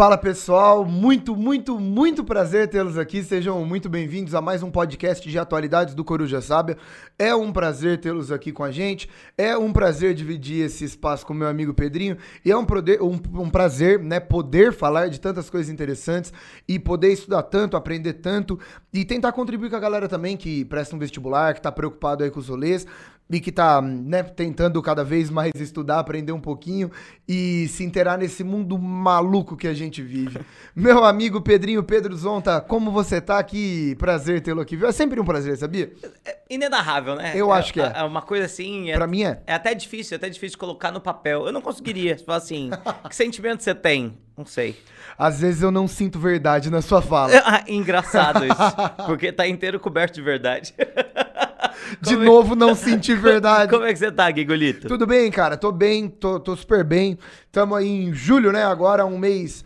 Fala pessoal, muito, muito, muito prazer tê-los aqui. Sejam muito bem-vindos a mais um podcast de atualidades do Coruja Sábia. É um prazer tê-los aqui com a gente. É um prazer dividir esse espaço com meu amigo Pedrinho. E é um, poder, um, um prazer, né, poder falar de tantas coisas interessantes e poder estudar tanto, aprender tanto e tentar contribuir com a galera também que presta um vestibular, que tá preocupado aí com os rolês e que tá, né, tentando cada vez mais estudar, aprender um pouquinho e se inteirar nesse mundo maluco que a gente vive. Meu amigo Pedrinho Pedro Zonta, como você tá aqui? Prazer tê-lo aqui. É sempre um prazer, sabia? É inenarrável, né? Eu é, acho que é. É uma coisa assim. É, pra mim é. É até difícil, é até difícil colocar no papel. Eu não conseguiria. Falar assim, que sentimento você tem? Não sei. Às vezes eu não sinto verdade na sua fala. Ah, engraçado isso. porque tá inteiro coberto de verdade. De Como novo, é... não senti verdade. Como é que você tá, Gigolito? Tudo bem, cara. Tô bem, tô, tô super bem. Tamo aí em julho, né? Agora um mês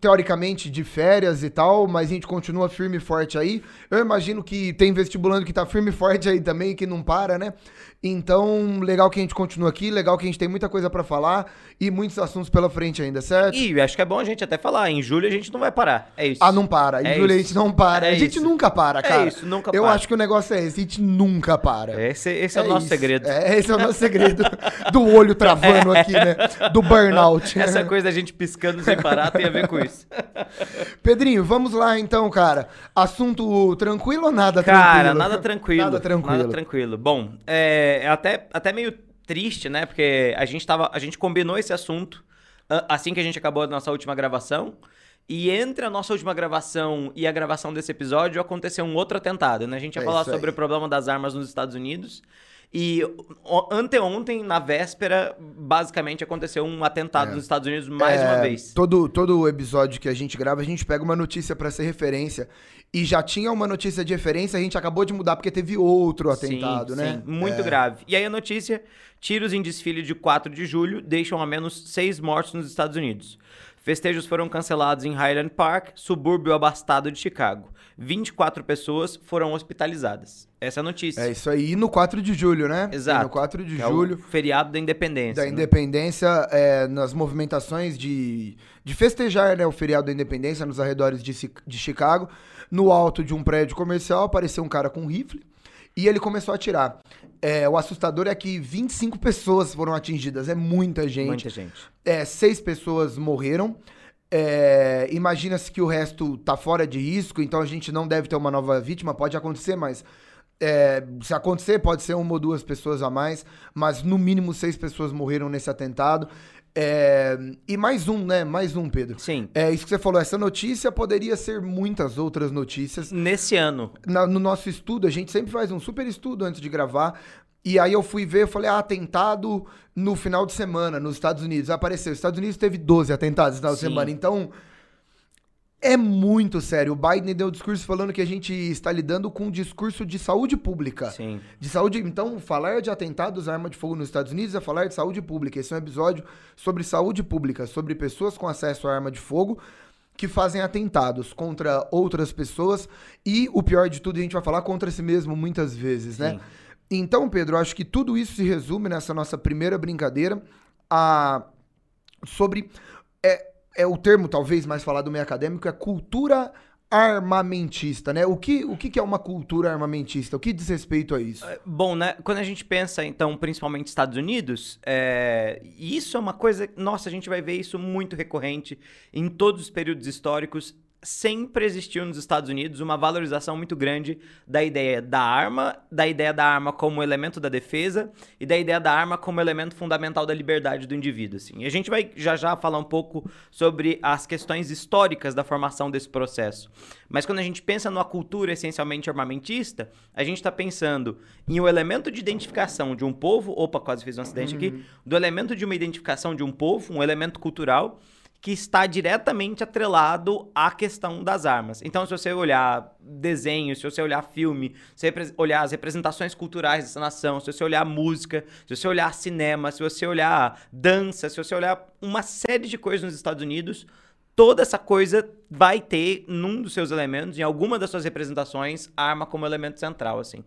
teoricamente de férias e tal, mas a gente continua firme e forte aí. Eu imagino que tem vestibulando que tá firme e forte aí também, que não para, né? Então, legal que a gente continua aqui, legal que a gente tem muita coisa para falar e muitos assuntos pela frente ainda, certo? E acho que é bom a gente até falar, em julho a gente não vai parar, é isso. Ah, não para, em é julho isso. a gente não para, é a gente isso. nunca para, é cara. É isso, nunca Eu para. acho que o negócio é esse, a gente nunca para. Esse, esse é, é, o nosso isso. segredo. É, esse é o nosso segredo do olho travando aqui, né? Do burnout. Essa coisa da gente piscando sem parar tem a ver com isso. Pedrinho, vamos lá então, cara. Assunto tranquilo ou nada cara, tranquilo? Cara, nada tranquilo. Nada tranquilo. Nada tranquilo. Bom, é até, até meio triste, né? Porque a gente, tava, a gente combinou esse assunto assim que a gente acabou a nossa última gravação. E entre a nossa última gravação e a gravação desse episódio aconteceu um outro atentado, né? A gente ia é falar sobre o problema das armas nos Estados Unidos. E anteontem, na véspera, basicamente aconteceu um atentado é. nos Estados Unidos mais é, uma vez. Todo, todo episódio que a gente grava, a gente pega uma notícia para ser referência. E já tinha uma notícia de referência, a gente acabou de mudar porque teve outro atentado, sim, né? Sim, muito é. grave. E aí a notícia: tiros em desfile de 4 de julho deixam ao menos seis mortos nos Estados Unidos. Festejos foram cancelados em Highland Park, subúrbio abastado de Chicago. 24 pessoas foram hospitalizadas. Essa é a notícia. É isso aí. E no 4 de julho, né? Exato. E no 4 de é julho. feriado da independência. Da né? independência, é, nas movimentações de, de festejar né, o feriado da independência nos arredores de, de Chicago. No alto de um prédio comercial apareceu um cara com um rifle e ele começou a atirar. É, o assustador é que 25 pessoas foram atingidas, é muita gente. Muita gente. É, seis pessoas morreram. É, Imagina-se que o resto tá fora de risco, então a gente não deve ter uma nova vítima, pode acontecer, mas é, se acontecer, pode ser uma ou duas pessoas a mais, mas no mínimo seis pessoas morreram nesse atentado. É, e mais um, né? Mais um, Pedro. Sim. É isso que você falou. Essa notícia poderia ser muitas outras notícias. Nesse ano. Na, no nosso estudo, a gente sempre faz um super estudo antes de gravar. E aí eu fui ver, eu falei, ah, atentado no final de semana nos Estados Unidos. Apareceu. Os Estados Unidos teve 12 atentados no final Sim. de semana. Então, é muito sério. O Biden deu um discurso falando que a gente está lidando com um discurso de saúde pública. Sim. De saúde. Então, falar de atentados à arma de fogo nos Estados Unidos é falar de saúde pública. Esse é um episódio sobre saúde pública, sobre pessoas com acesso à arma de fogo que fazem atentados contra outras pessoas e o pior de tudo a gente vai falar contra si mesmo muitas vezes, né? Sim. né? Então, Pedro, acho que tudo isso se resume nessa nossa primeira brincadeira a sobre é, é o termo talvez mais falado no meio acadêmico, é cultura armamentista, né? O que, o que é uma cultura armamentista? O que diz respeito a isso? É, bom, né? Quando a gente pensa, então, principalmente Estados Unidos, é... isso é uma coisa. Nossa, a gente vai ver isso muito recorrente em todos os períodos históricos sempre existiu nos Estados Unidos uma valorização muito grande da ideia da arma, da ideia da arma como elemento da defesa e da ideia da arma como elemento fundamental da liberdade do indivíduo. Assim. E a gente vai já já falar um pouco sobre as questões históricas da formação desse processo. Mas quando a gente pensa numa cultura essencialmente armamentista, a gente está pensando em um elemento de identificação de um povo, opa, quase fiz um acidente uhum. aqui, do elemento de uma identificação de um povo, um elemento cultural que está diretamente atrelado à questão das armas. Então, se você olhar desenho, se você olhar filme, se você olhar as representações culturais dessa nação, se você olhar música, se você olhar cinema, se você olhar dança, se você olhar uma série de coisas nos Estados Unidos, toda essa coisa vai ter num dos seus elementos, em alguma das suas representações, a arma como elemento central, assim.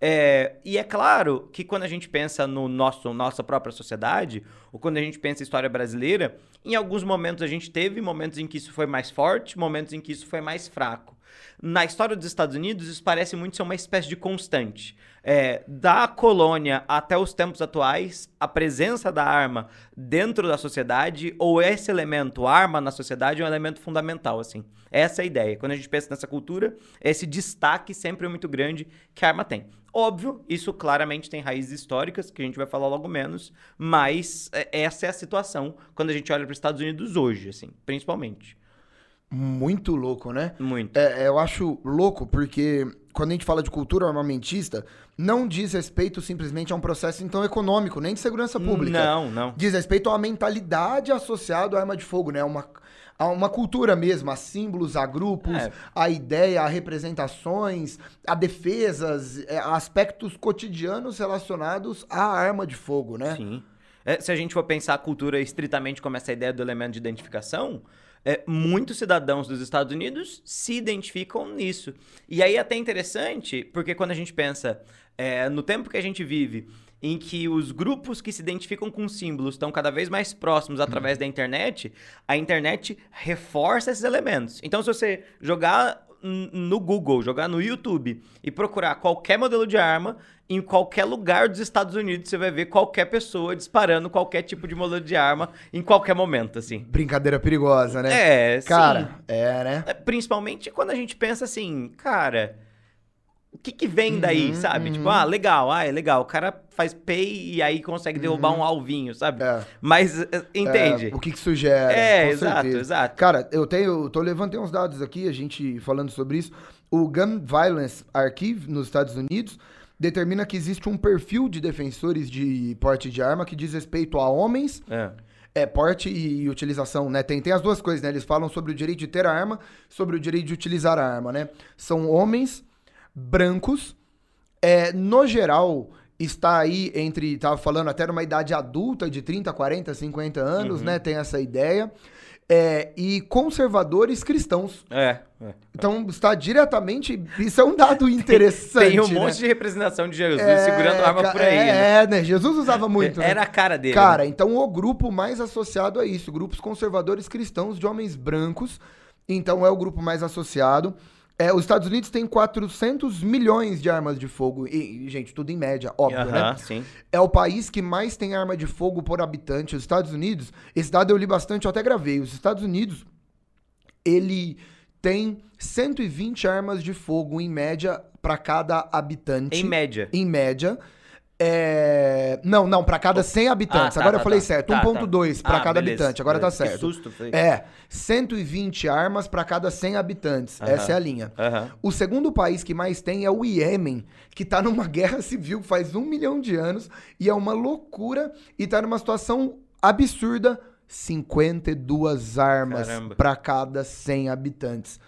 É, e é claro que quando a gente pensa no nosso nossa própria sociedade, ou quando a gente pensa em história brasileira, em alguns momentos a gente teve momentos em que isso foi mais forte, momentos em que isso foi mais fraco. Na história dos Estados Unidos, isso parece muito ser uma espécie de constante. É, da colônia até os tempos atuais, a presença da arma dentro da sociedade, ou esse elemento, arma na sociedade, é um elemento fundamental, assim. Essa é a ideia. Quando a gente pensa nessa cultura, esse destaque sempre é muito grande que a arma tem. Óbvio, isso claramente tem raízes históricas, que a gente vai falar logo menos, mas é, essa é a situação quando a gente olha para os Estados Unidos hoje, assim, principalmente. Muito louco, né? Muito. É, eu acho louco porque quando a gente fala de cultura armamentista, não diz respeito simplesmente a um processo então econômico, nem de segurança pública. Não, não. Diz respeito à mentalidade associada à arma de fogo, né? Uma, a uma cultura mesmo, a símbolos, a grupos, É. a ideia, a representações, a defesas, é, a aspectos cotidianos relacionados à arma de fogo, né? Sim. É, se a gente for pensar a cultura estritamente como essa ideia do elemento de identificação, é, muitos cidadãos dos Estados Unidos se identificam nisso. E aí é até interessante, porque quando a gente pensa é, no tempo que a gente vive, em que os grupos que se identificam com símbolos estão cada vez mais próximos através da internet, a internet reforça esses elementos. Então, se você jogar no Google, jogar no YouTube e procurar qualquer modelo de arma, em qualquer lugar dos Estados Unidos você vai ver qualquer pessoa disparando qualquer tipo de modelo de arma em qualquer momento, assim. Brincadeira perigosa, né? É, Cara, sim. é, né? É, Principalmente quando a gente pensa assim, cara, o que que vem daí, Uhum, sabe? uhum. Tipo, ah, legal, ah, é legal. O cara faz pay e aí consegue derrubar um alvinho, sabe? É. Mas, é, entende? É, o que que sugere? É, exato, certeza. exato. Cara, eu tenho, eu tô levantei uns dados aqui, a gente falando sobre isso. O Gun Violence Archive nos Estados Unidos determina que existe um perfil de defensores de porte de arma que diz respeito a homens, É. é porte e utilização, né? Tem, tem as duas coisas, né? Eles falam sobre o direito de ter a arma, sobre o direito de utilizar a arma, né? São homens brancos, é, no geral, está aí entre, tava falando até numa idade adulta de 30, 40, 50 anos, né? Tem essa ideia. É, e conservadores cristãos. É. é. Então está diretamente. Isso é um dado interessante. Tem um né? monte de representação de Jesus É, segurando arma por aí. É, né? é, né? Jesus usava muito. né? Era a cara dele. Cara, né? então o grupo mais associado a isso, grupos conservadores cristãos de homens brancos, então é o grupo mais associado. É, os Estados Unidos têm 400 milhões de armas de fogo, e, gente, tudo em média, óbvio, né? Aham, sim. É o país que mais tem arma de fogo por habitante. Os Estados Unidos, esse dado eu li bastante, eu até gravei. Os Estados Unidos, ele tem 120 armas de fogo em média para cada habitante. Em média. Em média. É... Não, não, para cada 100 habitantes. Ah, tá, Agora eu tá, falei tá. certo. Tá, 1.2 tá. para Ah, cada beleza, habitante. Agora tá beleza. Que certo. susto, foi. É, 120 armas para cada 100 habitantes. Aham. Essa é a linha. Aham. O segundo país que mais tem é o Iêmen, que tá numa guerra civil faz um milhão de anos e é uma loucura e tá numa situação absurda. 52 armas para cada 100 habitantes.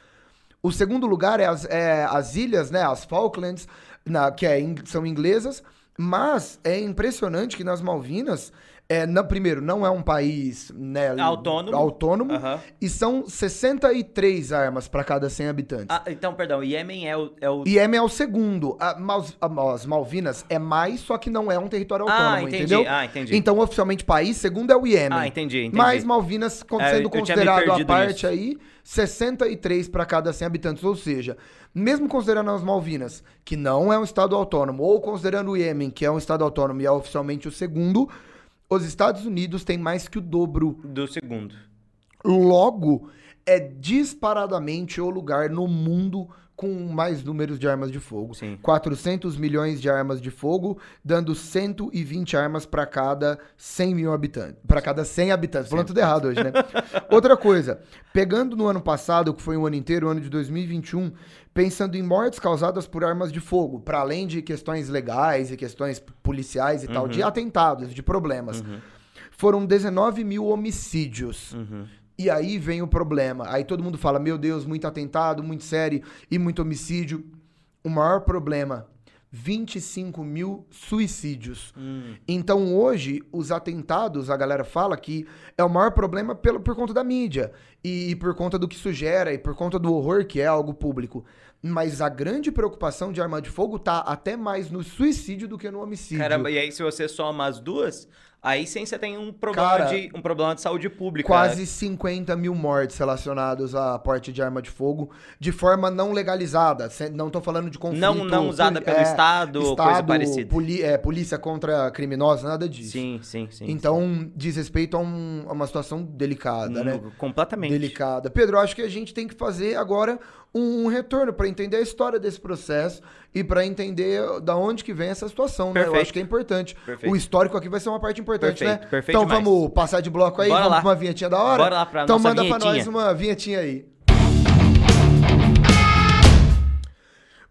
O segundo lugar é as, é as ilhas, né, as Falklands, na- que é são inglesas, mas é impressionante que nas Malvinas, é, na, primeiro, não é um país né, Autônomo. autônomo e são 63 armas para cada 100 habitantes. Ah, então, perdão, o Iêmen é o. É o... Iêmen é o segundo. A, a- as Malvinas é mais, só que não é um território Ah, autônomo, entendi. entendeu? Ah, entendi. Então, oficialmente, país, segundo é o Iêmen. Ah, entendi, entendi. Mas Malvinas, É, sendo me considerado a parte nisso. aí, 63 para cada 100 habitantes. Ou seja, mesmo considerando as Malvinas, que não é um estado autônomo, ou considerando o Iêmen, que é um estado autônomo e é oficialmente o segundo, os Estados Unidos têm mais que o dobro Do segundo. Logo, é disparadamente o lugar no mundo com mais números de armas de fogo. Sim. 400 milhões de armas de fogo, dando 120 armas para cada 100 mil habitantes. Para cada 100 habitantes. Falando tudo errado hoje, né? Outra coisa, pegando no ano passado, que foi um ano inteiro, o ano de 2021, pensando em mortes causadas por armas de fogo, para além de questões legais e questões policiais e tal, de atentados, de problemas. Foram 19 mil homicídios. Uhum. E aí vem o problema. Aí todo mundo fala: meu Deus, muito atentado, muito sério e muito homicídio. O maior problema 25 mil suicídios. Hum. Então hoje, os atentados, a galera fala que é o maior problema pelo, por conta da mídia. E, por conta do que isso gera, e por conta do horror que é algo público. Mas a grande preocupação de arma de fogo tá até mais no suicídio do que no homicídio. Caramba, e aí se você soma as duas, aí sim você tem um problema, Cara, de, um problema de saúde pública. Quase 50 mil mortes relacionados a porte de arma de fogo de forma não legalizada. Não tô falando de conflito. Não, não usada pelo Estado, ou coisa parecida. poli- é, polícia contra criminosos, nada disso. Sim, sim, sim. Então, diz respeito a, um- a uma situação delicada, Hum, né? Completamente. Delicada. Pedro, acho que a gente tem que fazer agora um, retorno para entender a história desse processo e para entender da onde que vem essa situação, né? Eu acho que é importante. Perfeito. O histórico aqui vai ser uma parte importante, Perfeito, né? perfeito então demais. vamos passar de bloco aí, Bora vamos lá. pra uma vinhetinha da hora? Bora lá pra então manda pra vinhetinha. nós uma vinhetinha aí.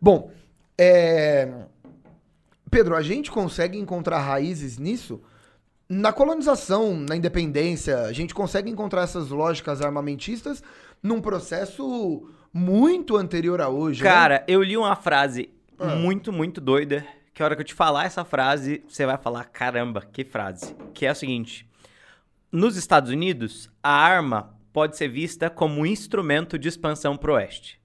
Bom, é... Pedro, a gente consegue encontrar raízes nisso? Na colonização, na independência, a gente consegue encontrar essas lógicas armamentistas num processo muito anterior a hoje. né? Cara, eu li uma frase Ah. muito, muito doida. Que a hora que eu te falar essa frase, você vai falar: caramba, que frase. Que é a seguinte: Nos Estados Unidos, a arma pode ser vista como um instrumento de expansão pro oeste.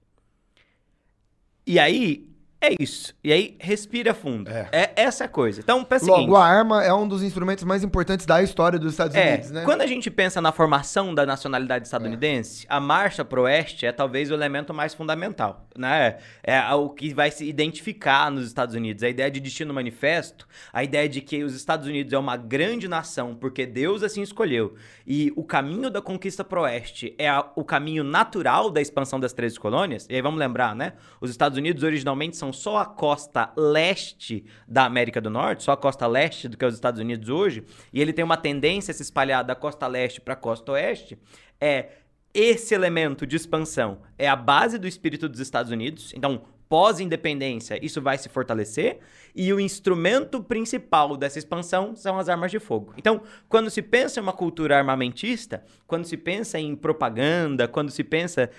E aí, é isso. E aí, respira fundo. É. É, essa é a coisa. Então, pensa Logo, seguinte. a arma é um dos instrumentos mais importantes da história dos Estados É, Unidos, né? quando a gente pensa na formação da nacionalidade estadunidense, a marcha pro oeste é talvez o elemento mais fundamental, né? É o que vai se identificar nos Estados Unidos. A ideia de destino manifesto, a ideia de que os Estados Unidos é uma grande nação porque Deus assim escolheu. E o caminho da conquista pro oeste é a- o caminho natural da expansão das 13 colônias. E aí vamos lembrar, né? Os Estados Unidos originalmente são só a costa leste da América do Norte, só a costa leste do que é os Estados Unidos hoje, e ele tem uma tendência a se espalhar da costa leste para a costa oeste, é esse elemento de expansão é a base do espírito dos Estados Unidos. Então, pós-independência, isso vai se fortalecer. E o instrumento principal dessa expansão são as armas de fogo. Então, quando se pensa em uma cultura armamentista, quando se pensa em propaganda, quando se pensa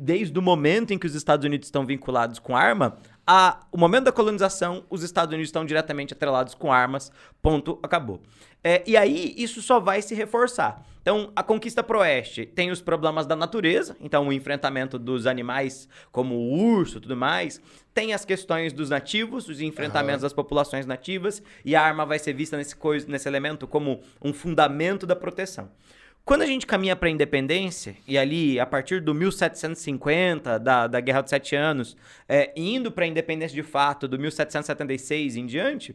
desde o momento em que os Estados Unidos estão vinculados com arma, a, o momento da colonização, os Estados Unidos estão diretamente atrelados com armas. Ponto, acabou. É, e aí, isso só vai se reforçar. Então, a conquista pro oeste tem os problemas da natureza, então o enfrentamento dos animais como o urso e tudo mais. Tem as questões dos nativos, os enfrentamentos das populações nativas, e a arma vai ser vista nesse, cois- nesse elemento como um fundamento da proteção. Quando a gente caminha para a independência, e ali a partir do 1750, da, da Guerra dos Sete Anos, é, indo para a independência de fato, do 1776 em diante,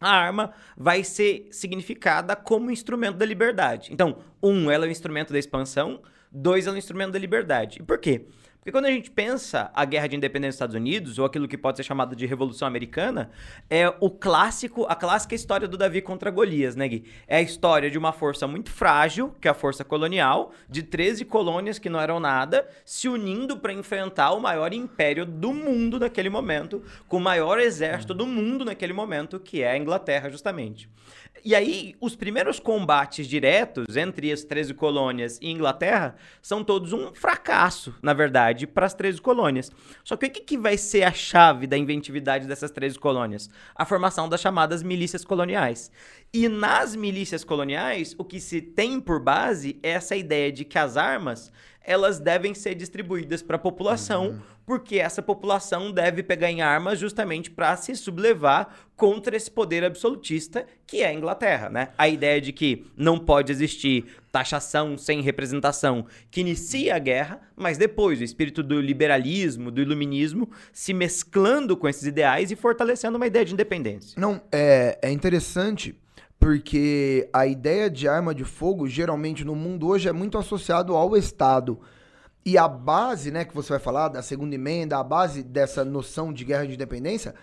a arma vai ser significada como instrumento da liberdade. Então, um, ela é um instrumento da expansão, dois, é um instrumento da liberdade. E por quê? Porque quando a gente pensa a guerra de independência dos Estados Unidos, ou aquilo que pode ser chamado de Revolução Americana, é o clássico, a clássica história do Davi contra Golias, né, Gui? É a história de uma força muito frágil, que é a força colonial, de 13 colônias que não eram nada, se unindo para enfrentar o maior império do mundo naquele momento, com o maior exército do mundo naquele momento, que é a Inglaterra, justamente. E aí, os primeiros combates diretos entre as 13 colônias e Inglaterra são todos um fracasso, na verdade, para as 13 colônias. Só que o que, que vai ser a chave da inventividade dessas 13 colônias? A formação das chamadas milícias coloniais. E nas milícias coloniais, o que se tem por base é essa ideia de que as armas elas devem ser distribuídas para a população, porque essa população deve pegar em armas justamente para se sublevar contra esse poder absolutista que é a Inglaterra, né? A ideia de que não pode existir taxação sem representação que inicia a guerra, mas depois o espírito do liberalismo, do iluminismo se mesclando com esses ideais e fortalecendo uma ideia de independência. Não, é, é interessante porque a ideia de arma de fogo, geralmente no mundo hoje, é muito associado ao Estado. E a base, né, que você vai falar, da segunda emenda, a base dessa noção de guerra de independência,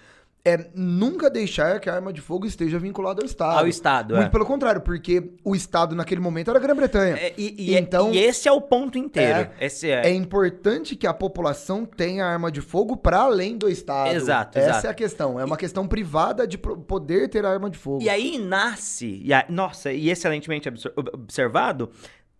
é nunca deixar que a arma de fogo esteja vinculada ao Estado. Ao Estado, Muito é. pelo contrário, porque o Estado naquele momento era a Grã-Bretanha. É, e, e- Então- e esse é o ponto inteiro. Esse é. É importante que a população tenha arma de fogo para além do Estado. Exato, Essa exato. é a questão. É uma questão privada de poder ter arma de fogo. E aí nasce, e a- nossa, e excelentemente observado,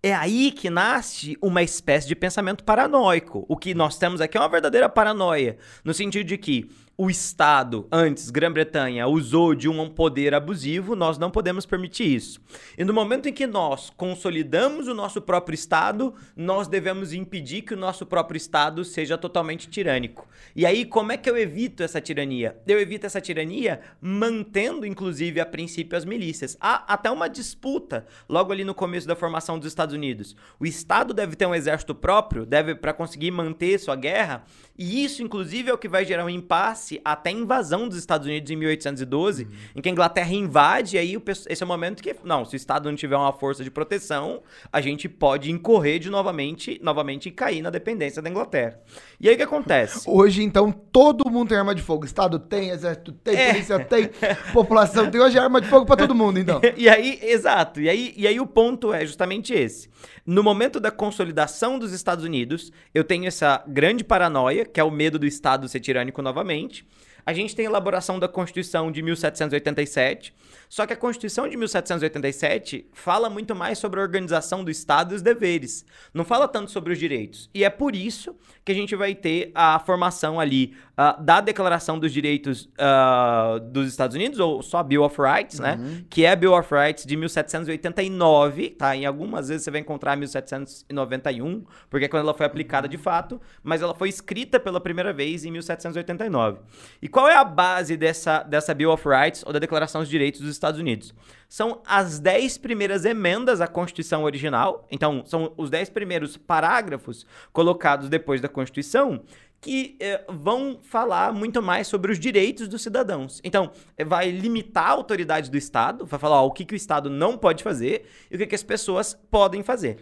é aí que nasce uma espécie de pensamento paranoico. O que nós temos aqui é uma verdadeira paranoia, no sentido de que o Estado, antes Grã-Bretanha, usou de um poder abusivo, nós não podemos permitir isso. E no momento em que nós consolidamos o nosso próprio Estado, nós devemos impedir que o nosso próprio Estado seja totalmente tirânico. E aí, como é que eu evito essa tirania? Eu evito essa tirania mantendo, inclusive, a princípio as milícias. Há até uma disputa logo ali no começo da formação dos Estados Unidos. O Estado deve ter um exército próprio, deve para conseguir manter sua guerra, e isso, inclusive, é o que vai gerar um impasse até a invasão dos Estados Unidos em 1812, uhum. em que a Inglaterra invade, e aí o, esse é o momento que, não, se o Estado não tiver uma força de proteção, a gente pode incorrer de novamente, novamente e cair na dependência da Inglaterra. E aí o que acontece? Hoje, então, todo mundo tem arma de fogo. Estado tem, exército tem, é. polícia tem, população tem. Hoje é arma de fogo para todo mundo, então. e aí, exato. E aí, e aí o ponto é justamente esse. No momento da consolidação dos Estados Unidos, eu tenho essa grande paranoia, que é o medo do Estado ser tirânico novamente. A gente tem a elaboração da Constituição de 1787, só que a Constituição de 1787 fala muito mais sobre a organização do Estado e os deveres, não fala tanto sobre os direitos. E é por isso que a gente vai ter a formação ali uh, da Declaração dos Direitos uh, dos Estados Unidos, ou só Bill of Rights, né? Uhum. Que é a Bill of Rights de 1789, tá? Em algumas vezes você vai encontrar 1791, porque é quando ela foi aplicada de fato, mas ela foi escrita pela primeira vez em 1789. E qual é a base dessa, dessa Bill of Rights, ou da Declaração dos Direitos dos Estados Unidos? São as 10 primeiras emendas à Constituição original, então são os 10 primeiros parágrafos colocados depois da Constituição, que eh, vão falar muito mais sobre os direitos dos cidadãos. Então, eh, vai limitar a autoridade do Estado, vai falar ó, o que, que o Estado não pode fazer e o que, que as pessoas podem fazer.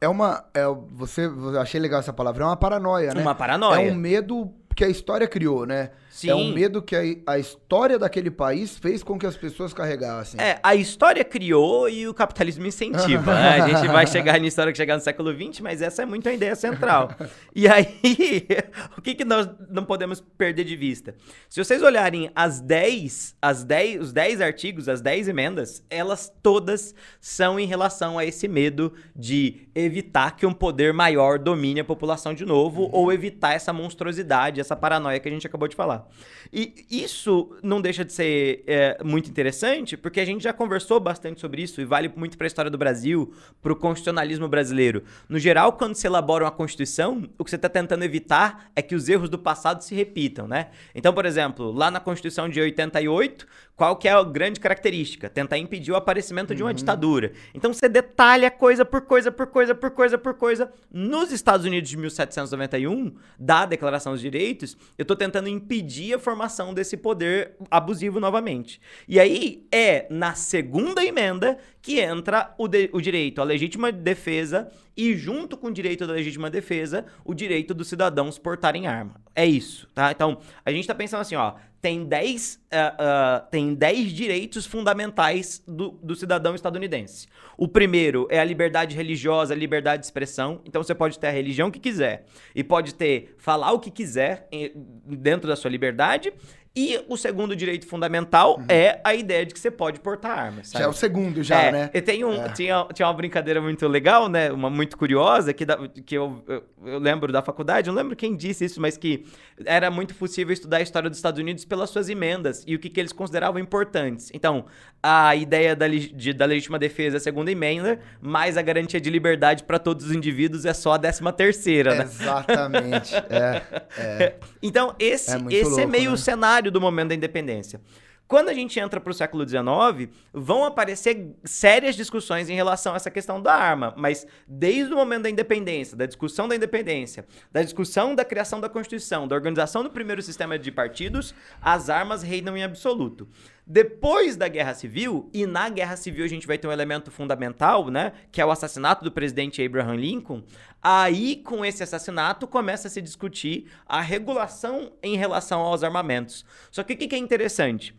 É uma. É, você, achei legal essa palavra, é uma paranoia, né? Uma paranoia. É um medo que a história criou, né? Sim. É um medo que a, a, história daquele país fez com que as pessoas carregassem. É, a história criou e o capitalismo incentiva. né? A gente vai chegar na história que chegar no século XX, mas essa é muito a ideia central. e aí, o que, que nós não podemos perder de vista? Se vocês olharem as 10, as 10, os 10 artigos, as 10 emendas, elas todas são em relação a esse medo de evitar que um poder maior domine a população de novo uhum. ou evitar essa monstruosidade, essa paranoia que a gente acabou de falar. E isso não deixa de ser é, muito interessante, porque a gente já conversou bastante sobre isso e vale muito para a história do Brasil, para o constitucionalismo brasileiro. No geral, quando se elabora uma Constituição, o que você está tentando evitar é que os erros do passado se repitam, né? Então, por exemplo, lá na Constituição de 88, qual que é a grande característica? Tentar impedir o aparecimento uhum. de uma uhum. ditadura. Então você detalha coisa por coisa, por coisa, por coisa, por coisa. Nos Estados Unidos de 1791, da Declaração dos Direitos, eu estou tentando impedir a formação desse poder abusivo novamente. E aí é na segunda emenda que entra o, de, o direito à legítima defesa e, junto com o direito da legítima defesa, o direito dos cidadãos portarem arma. É isso, tá? Então, a gente tá pensando assim, ó, tem 10, uh, uh, tem 10 direitos fundamentais do, do cidadão estadunidense. O primeiro é a liberdade religiosa, a liberdade de expressão. Então, você pode ter a religião que quiser e pode ter, falar o que quiser dentro da sua liberdade e o segundo direito fundamental uhum. é a ideia de que você pode portar armas. Sabe? Já é o segundo, já, é, né? E tem um, é. tinha, tinha uma brincadeira muito legal, né? Uma muito curiosa, que, da, que eu, eu, eu, lembro da faculdade, não lembro quem disse isso, mas que era muito possível estudar a história dos Estados Unidos pelas suas emendas e o que, que eles consideravam importantes. Então, a ideia da, de, da legítima defesa é a segunda emenda, mas a garantia de liberdade para todos os indivíduos é só a décima terceira, né? Exatamente. é, é. Então, esse é, esse é louco, é meio né? o cenário cenário do momento da independência. Quando a gente entra para o século XIX, vão aparecer sérias discussões em relação a essa questão da arma, mas desde o momento da independência, da discussão da independência, da discussão da criação da Constituição, da organização do primeiro sistema de partidos, as armas reinam em absoluto. Depois da Guerra Civil, e na Guerra Civil a gente vai ter um elemento fundamental, né, que é o assassinato do presidente Abraham Lincoln, aí com esse assassinato começa a se discutir a regulação em relação aos armamentos. Só que o que é interessante?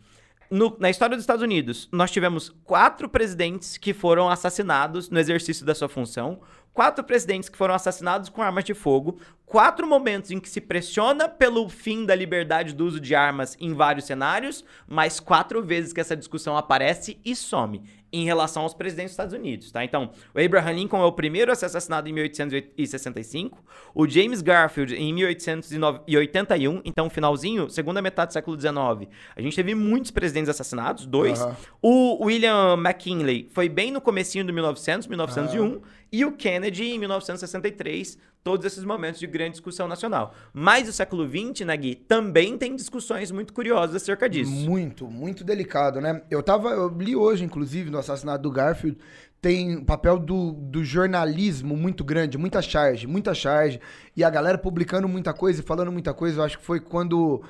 No, na história dos Estados Unidos, nós tivemos quatro presidentes que foram assassinados no exercício da sua função, quatro presidentes que foram assassinados com armas de fogo, quatro momentos em que se pressiona pelo fim da liberdade do uso de armas em vários cenários, mas quatro vezes que essa discussão aparece e some em relação aos presidentes dos Estados Unidos, tá? Então, o Abraham Lincoln é o primeiro a ser assassinado em 1865, o James Garfield em 1881, então finalzinho, segunda metade do século XIX. A gente teve muitos presidentes assassinados, dois. O William McKinley foi bem no comecinho do 1900, 1901, e o Kennedy em 1963, todos esses momentos de grande discussão nacional. Mas o século XX, né, Gui, também tem discussões muito curiosas acerca disso. Muito, muito delicado, né? Eu tava, eu li hoje, inclusive, no assassinato do Garfield, tem um papel do, do jornalismo muito grande, muita charge, muita charge, e a galera publicando muita coisa e falando muita coisa, eu acho que foi quando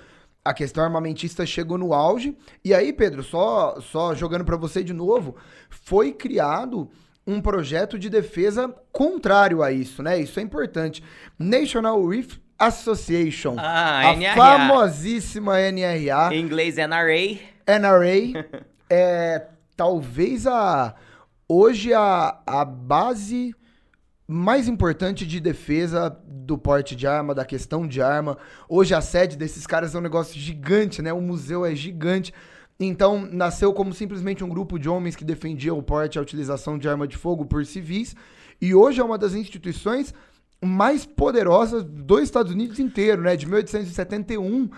a questão armamentista chegou no auge. E aí, Pedro, só, só jogando pra você de novo, foi criado um projeto de defesa contrário a isso, né? Isso é importante. National Reef Association, Ah, a NRA. famosíssima NRA, Em inglês, NRA. NRA é talvez a hoje a, a base mais importante de defesa do porte de arma, da questão de arma. Hoje a sede desses caras é um negócio gigante, né? O museu é gigante. Então, nasceu como simplesmente um grupo de homens que defendia o porte e a utilização de arma de fogo por civis. E hoje é uma das instituições mais poderosas dos Estados Unidos inteiro, né? De 1871.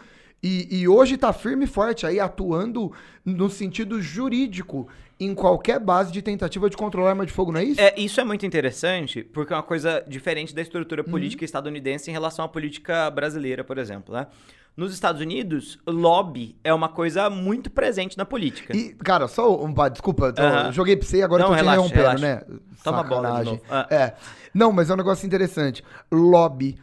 E, e hoje tá firme e forte aí, atuando no sentido jurídico em qualquer base de tentativa de controlar arma de fogo, não é isso? É, isso é muito interessante, porque é uma coisa diferente da estrutura Uhum. política estadunidense em relação à política brasileira, por exemplo, né? Nos Estados Unidos, lobby é uma coisa muito presente na política. E, cara, só um. Desculpa, Aham. joguei pra você e agora Não, tô te relaxa, interrompendo, relaxa. né? Toma a bola de Sacanagem. novo. Ah. É. Não, mas é um negócio interessante. Lobby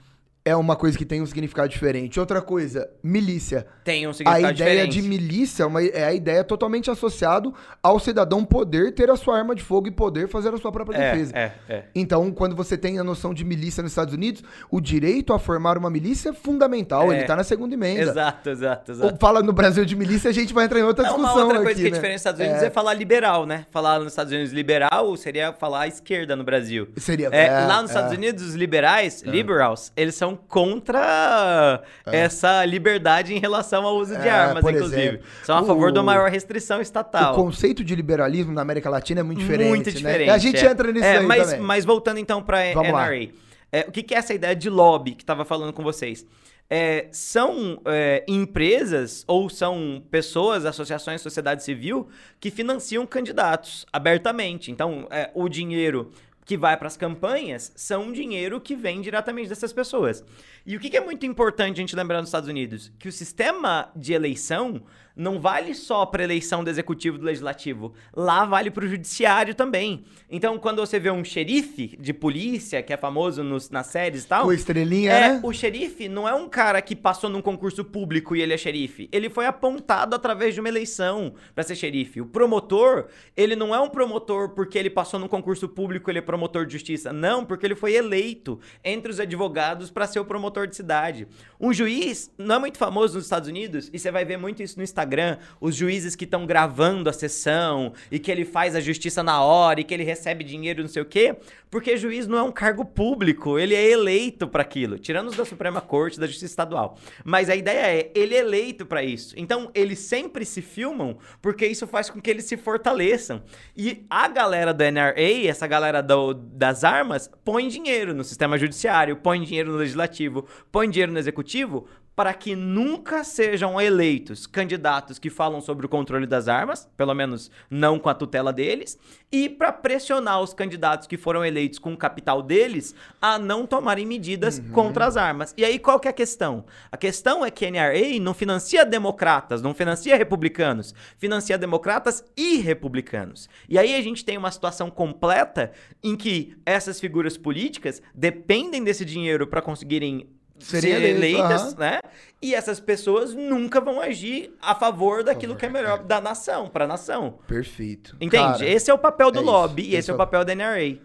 é uma coisa que tem um significado diferente. Outra coisa, milícia. Tem um A significado ideia diferente. de milícia é, uma- é a ideia totalmente associado ao cidadão poder ter a sua arma de fogo e poder fazer a sua própria é, defesa. é, é. Então, quando você tem a noção de milícia nos Estados Unidos, o direito a formar uma milícia é fundamental. É. Ele tá na segunda emenda. Exato, exato, exato. Ou fala no Brasil de milícia, a gente vai entrar em outra É discussão uma outra coisa aqui, que é né? diferente dos Estados Unidos é. falar liberal, né? Falar nos Estados Unidos liberal seria falar esquerda no Brasil. Seria- É, é, lá nos é. Estados Unidos, os liberais, liberals, eles são contra essa liberdade em relação ao uso de É, armas, por inclusive. exemplo, são a favor o- da maior restrição O estatal. conceito de liberalismo na América Latina é muito diferente. Muito né? diferente. A gente é. entra nisso É, aí mas, também. mas voltando então para. NRA. É, o que, que é essa ideia de lobby que estava falando com vocês? É, são é, empresas ou são pessoas, associações, sociedade civil que financiam candidatos abertamente. Então, é, o dinheiro que vai para as campanhas são dinheiro que vem diretamente dessas pessoas. E o que, que é muito importante a gente lembrar nos Estados Unidos? Que o sistema de eleição não vale só para eleição do executivo e do legislativo. Lá vale para o judiciário também. Então, quando você vê um xerife de polícia, que é famoso nos, nas séries e tal. Com estrelinha, É, né? o xerife não é um cara que passou num concurso público e ele é xerife. Ele foi apontado através de uma eleição pra ser xerife. O promotor, ele não é um promotor porque ele passou num concurso público, ele é promotor de justiça. Não, porque ele foi eleito entre os advogados pra ser o promotor de cidade. Um juiz não é muito famoso nos Estados Unidos e você vai ver muito isso no Instagram, os juízes que estão gravando a sessão e que ele faz a justiça na hora e que ele recebe dinheiro, não sei o quê, porque juiz não é um cargo público, ele é eleito para aquilo, tirando os da Suprema Corte, da Justiça Estadual. Mas a ideia é, ele é eleito para isso. Então, eles sempre se filmam porque isso faz com que eles se fortaleçam. E a galera do NRA, essa galera do- das armas, põe dinheiro no sistema judiciário, põe dinheiro no legislativo, põe dinheiro no executivo para que nunca sejam eleitos candidatos que falam sobre o controle das armas, pelo menos não com a tutela deles, e para pressionar os candidatos que foram eleitos com o capital deles a não tomarem medidas contra as armas. E aí qual que é a questão? A questão é que a NRA não financia democratas, não financia republicanos, financia democratas e republicanos. E aí a gente tem uma situação completa em que essas figuras políticas dependem desse dinheiro para conseguirem Serem ser eleitas, aham. né? E essas pessoas nunca vão agir a favor daquilo que é melhor da nação, para a nação. Perfeito. Entende? Cara, esse é o papel do é isso. lobby e esse é é o papel da NRA.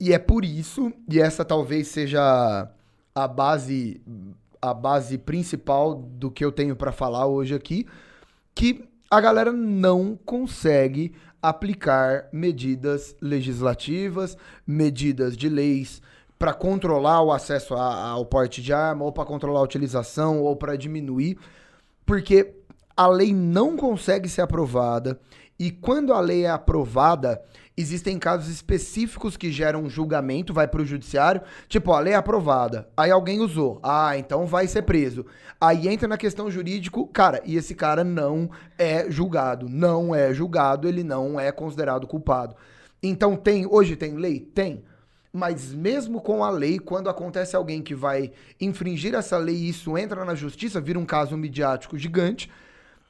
E é por isso, e essa talvez seja a base a base principal do que eu tenho pra falar hoje aqui, que a galera não consegue aplicar medidas legislativas, medidas de leis para controlar o acesso a- ao porte de arma, ou para controlar a utilização, ou para diminuir, porque a lei não consegue ser aprovada e quando a lei é aprovada, existem casos específicos que geram um julgamento, vai para o judiciário, tipo, a lei é aprovada, aí alguém usou, ah, então vai ser preso. Aí entra na questão jurídico, cara, e esse cara não é julgado, não é julgado, ele não é considerado culpado. Então tem, hoje tem lei? Tem. Mas mesmo com a lei, quando acontece alguém que vai infringir essa lei e isso entra na justiça, vira um caso midiático gigante,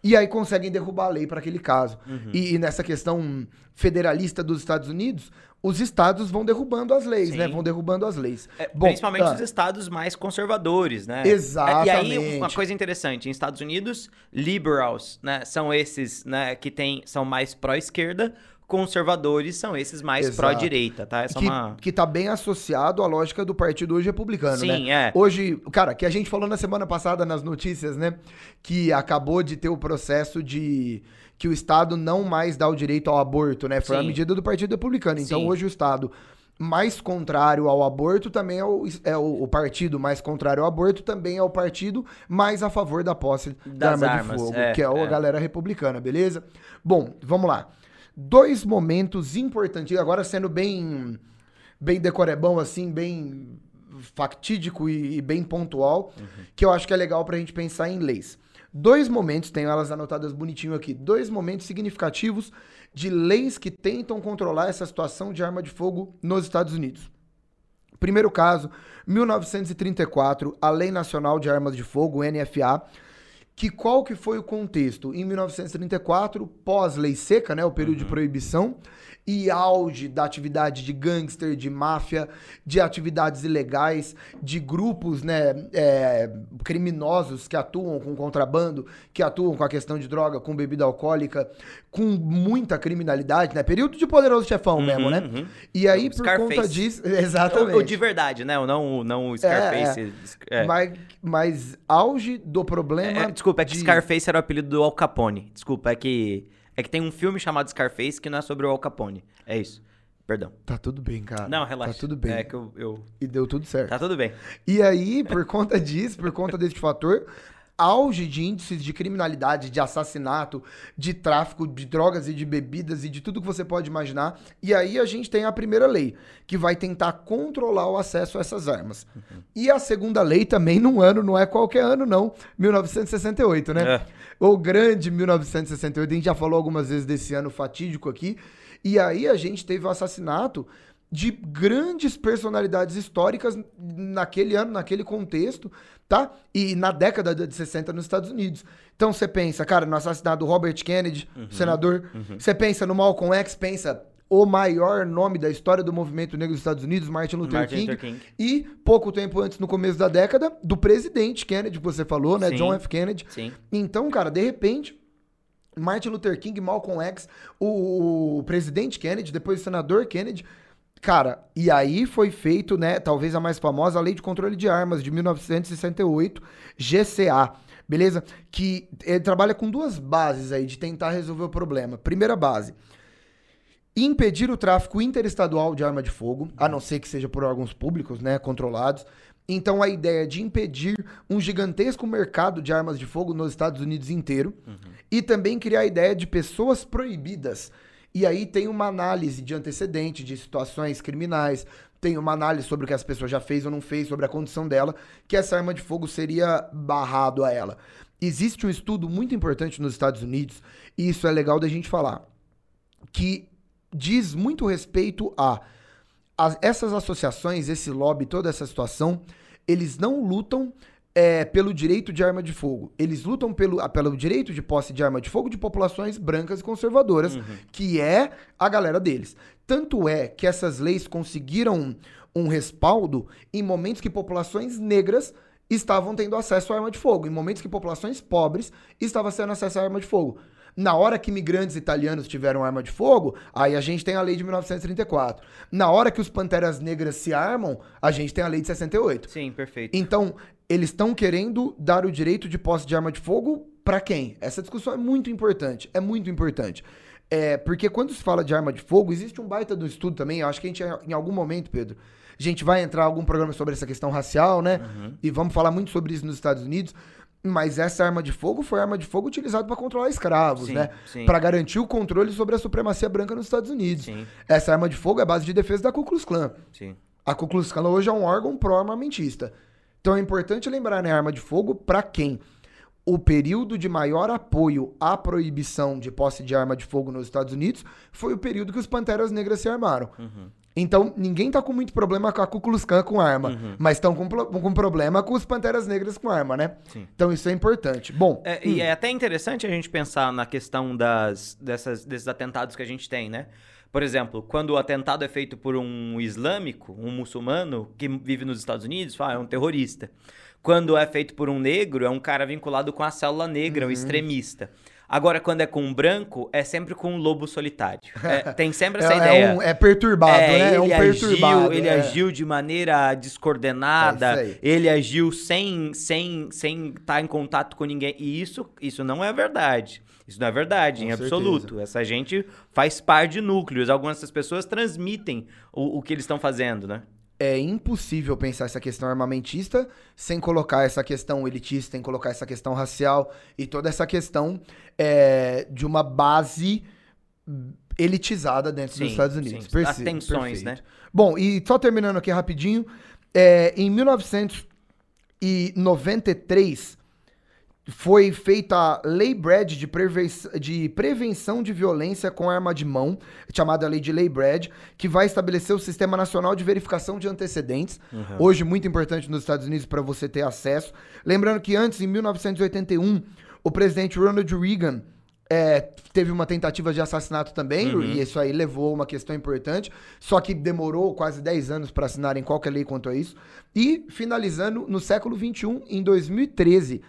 e aí conseguem derrubar a lei para aquele caso. E, e nessa questão federalista dos Estados Unidos, os estados vão derrubando as leis, Sim. né? Vão derrubando as leis. É, Bom, principalmente ah, os estados mais conservadores, né? Exatamente. É, E aí, uma coisa interessante, em Estados Unidos, liberals, né, são esses, né, que tem, são mais pró-esquerda, conservadores são esses mais pró-direita, tá? Essa que, é uma... que tá bem associado à lógica do partido hoje republicano, né? Sim, é. Hoje, cara, que a gente falou na semana passada nas notícias, né? Que acabou de ter o processo de que o Estado não mais dá o direito ao aborto, né? Foi a Sim. medida do Partido Republicano. Então, Sim. hoje o Estado mais contrário ao aborto também é, o, é o, o partido mais contrário ao aborto também é o partido mais a favor da posse da Das arma armas, de fogo, é, que é, a é. galera republicana, beleza? Bom, vamos lá. Dois momentos importantes, agora sendo bem bem decorebão, assim, bem factídico e, e bem pontual, que eu acho que é legal pra gente pensar em leis. Dois momentos, tenho elas anotadas bonitinho aqui, dois momentos significativos de leis que tentam controlar essa situação de arma de fogo nos Estados Unidos. Primeiro caso, 1934, a Lei Nacional de Armas de Fogo, NFA, que qual que foi o contexto? Em 1934, pós-lei seca, né, o período de proibição, e auge da atividade de gangster, de máfia, de atividades ilegais, de grupos né, é, criminosos que atuam com contrabando, que atuam com a questão de droga, com bebida alcoólica, com muita criminalidade, né? Período de poderoso chefão mesmo, né? uhum. E aí, por conta Scarface. disso. O, Exatamente. o de verdade, né? O não, o- não o Scarface. É, Mas, mas auge do problema. É, desculpa, é que de- Scarface era o apelido do Al Capone. Desculpa, é que. É que tem um filme chamado Scarface que não é sobre o Al Capone. É isso. Perdão. Tá tudo bem, cara. Não, relaxa. Tá tudo bem. É que eu. eu- E deu tudo certo. Tá tudo bem. E aí, por conta disso, por conta desse fator, auge de índices de criminalidade, de assassinato, de tráfico de drogas e de bebidas e de tudo que você pode imaginar. E aí a gente tem a primeira lei, que vai tentar controlar o acesso a essas armas. E a segunda lei também num ano, não é qualquer ano não, 1968, né? É. O grande 1968, a gente já falou algumas vezes desse ano fatídico aqui. E aí a gente teve o assassinato de grandes personalidades históricas naquele ano, naquele contexto, tá? E na década de 60 nos Estados Unidos. Então você pensa, cara, no assassinato do Robert Kennedy, senador. Você pensa no Malcolm X, pensa o maior nome da história do movimento negro dos Estados Unidos, Martin Luther, Martin King, Luther King. E pouco tempo antes, no começo da década, do presidente Kennedy, que você falou, né? Sim. John F. Kennedy. Sim. Então, cara, de repente, Martin Luther King, Malcolm X, o, o presidente Kennedy, depois o senador Kennedy. Cara, e aí foi feito, né, talvez a mais famosa, a Lei de Controle de Armas de 1968, GCA, beleza? Que ele trabalha com duas bases aí de tentar resolver o problema. Primeira base, impedir o tráfico interestadual de arma de fogo, a não ser que seja por órgãos públicos, né, controlados. Então a ideia de impedir um gigantesco mercado de armas de fogo nos Estados Unidos inteiro e também criar a ideia de pessoas proibidas. E aí tem uma análise de antecedente de situações criminais, tem uma análise sobre o que as pessoas já fez ou não fez, sobre a condição dela, que essa arma de fogo seria barrado a ela. Existe um estudo muito importante nos Estados Unidos, e isso é legal da gente falar, que diz muito respeito a, a essas associações, esse lobby, toda essa situação, eles não lutam é, pelo direito de arma de fogo. Eles lutam pelo, ah, pelo direito de posse de arma de fogo de populações brancas e conservadoras, que é a galera deles. Tanto é que essas leis conseguiram um respaldo em momentos que populações negras estavam tendo acesso à arma de fogo, em momentos que populações pobres estavam tendo acesso à arma de fogo. Na hora que imigrantes italianos tiveram arma de fogo, aí a gente tem a lei de 1934. Na hora que os panteras negras se armam, a gente tem a lei de 68. Sim, perfeito. Então, eles estão querendo dar o direito de posse de arma de fogo para quem? Essa discussão é muito importante, é muito importante. É, porque quando se fala de arma de fogo, existe um baita do estudo também. Eu acho que a gente, em algum momento, Pedro, a gente vai entrar em algum programa sobre essa questão racial, né? Uhum. E vamos falar muito sobre isso nos Estados Unidos. Mas essa arma de fogo foi arma de fogo utilizada para controlar escravos, Sim, né? Para garantir o controle sobre a supremacia branca nos Estados Unidos. Sim, Essa arma de fogo é a base de defesa da Ku Klux Klan. sim. A Ku Klux Klan hoje é um órgão pró-armamentista. Então é importante lembrar, né, arma de fogo para quem? O período de maior apoio à proibição de posse de arma de fogo nos Estados Unidos foi o período que os Panteras Negras se armaram. Uhum. Então, ninguém tá com muito problema com a Ku Klux Klan com arma, Uhum. mas estão com, com problema com os Panteras Negras com arma, né? Sim. Então isso é importante. Bom, É, E é até interessante a gente pensar na questão das, dessas, desses atentados que a gente tem, né? Por exemplo, quando o atentado é feito por um islâmico, um muçulmano que vive nos Estados Unidos, fala, é um terrorista. Quando é feito por um negro, é um cara vinculado com a célula negra, um extremista. Agora, quando é com um branco, é sempre com um lobo solitário. É, tem sempre essa é, ideia. é um- é perturbado, É, né? É um ele perturbado. agiu, ele é. agiu de maneira descoordenada, É ele agiu sem sem sem estar em contato com ninguém. E isso isso não é verdade. Isso não é verdade, Com em certeza. absoluto. Essa gente faz par de núcleos. Algumas dessas pessoas transmitem o, o que eles estão fazendo, né? É impossível pensar essa questão armamentista sem colocar essa questão elitista, sem colocar essa questão racial e toda essa questão é, de uma base elitizada dentro Sim, dos Estados Unidos. sim. As tensões, perfeito. né? Bom, e só terminando aqui rapidinho, é, em 1993 foi feita a Lei Brad de, de prevenção de violência com arma de mão, chamada Lei de Lei Brad, que vai estabelecer o Sistema Nacional de Verificação de Antecedentes. Hoje, muito importante nos Estados Unidos para você ter acesso. Lembrando que antes, em 1981, o presidente Ronald Reagan é, teve uma tentativa de assassinato também, Uhum. e isso aí levou a uma questão importante, só que demorou quase 10 anos para assinarem qualquer lei quanto a isso. E finalizando no século XXI, em 2013,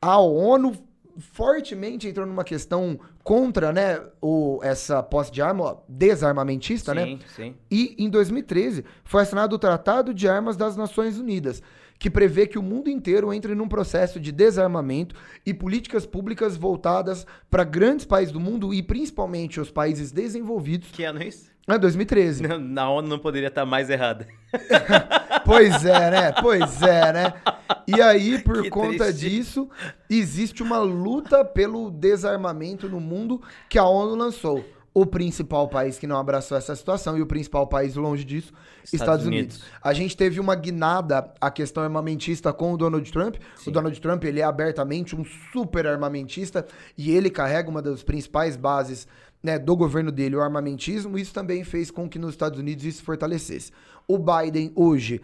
a ONU fortemente entrou numa questão contra né, o, essa posse de arma, desarmamentista, né? sim, sim. E em 2013 foi assinado o Tratado de Armas das Nações Unidas, que prevê que o mundo inteiro entre num processo de desarmamento e políticas públicas voltadas para grandes países do mundo e principalmente os países desenvolvidos. Que ano é isso? É 2013. Não, Na ONU não poderia estar mais errada. Pois é, né? Pois é, né? E aí, por Que conta triste. disso, existe uma luta pelo desarmamento no mundo que a ONU lançou. O principal país que não abraçou essa situação e o principal país longe disso, Estados, Estados Unidos. Unidos. A gente teve uma guinada à questão armamentista com o Donald Trump. Sim. O Donald Trump, ele é abertamente um super armamentista e ele carrega uma das principais bases né, do governo dele, o armamentismo. Isso também fez com que nos Estados Unidos isso se fortalecesse. O Biden hoje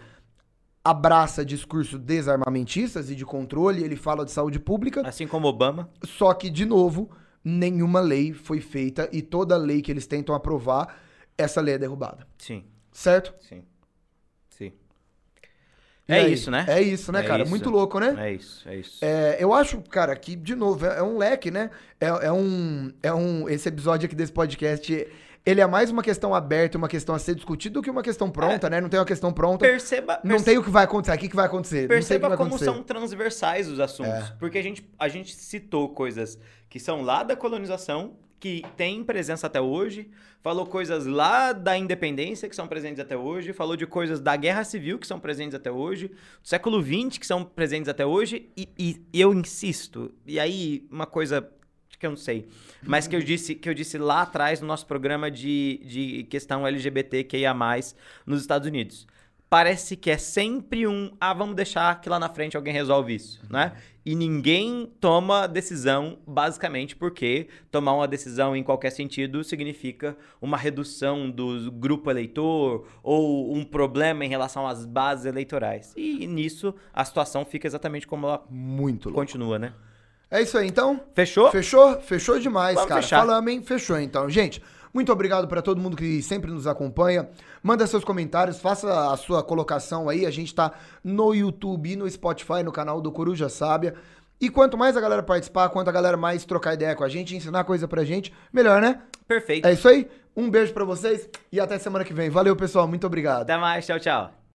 abraça discursos desarmamentistas e de controle, ele fala de saúde pública, Assim como Obama. só que, de novo, nenhuma lei foi feita e toda lei que eles tentam aprovar, essa lei é derrubada. Sim, Certo? Sim. É aí? isso, né? É isso, né, É cara? isso. Muito louco, né? É isso, é isso. É, eu acho, cara, que, de novo, é, é um leque, né? É, é um, é um. Esse episódio aqui desse podcast, ele é mais uma questão aberta, uma questão a ser discutida do que uma questão pronta, né? Não tem uma questão pronta. Perceba, Não perce- tem o que vai acontecer. Aqui que vai acontecer. o Perceba vai como acontecer. É. são transversais os assuntos. Porque a gente, a gente citou coisas que são lá da colonização, que têm presença até hoje, falou coisas lá da independência, que são presentes até hoje, falou de coisas da guerra civil, que são presentes até hoje, do século XX, que são presentes até hoje, e, e eu insisto, e aí uma coisa que eu não sei, mas que eu disse, que eu disse lá atrás no nosso programa de, de questão LGBTQIA+, nos Estados Unidos parece que é sempre um, ah, vamos deixar que lá na frente alguém resolve isso, né? E ninguém toma decisão, basicamente, porque tomar uma decisão em qualquer sentido significa uma redução do grupo eleitor ou um problema em relação às bases eleitorais. E nisso a situação fica exatamente como ela Muito louco. continua, né? É isso aí, então. Fechou? Fechou? Fechou demais, Vamos cara. fechar. Falamos, hein? Fechou, então. Gente, muito obrigado para todo mundo que sempre nos acompanha. Manda seus comentários, faça a sua colocação aí. A gente tá no YouTube e no Spotify, no canal do Coruja Sábia. E quanto mais a galera participar, quanto a galera mais trocar ideia com a gente, ensinar coisa pra gente, melhor, né? Perfeito. É isso aí. Um beijo pra vocês e até semana que vem. Valeu, pessoal. Muito obrigado. Até mais, tchau, tchau.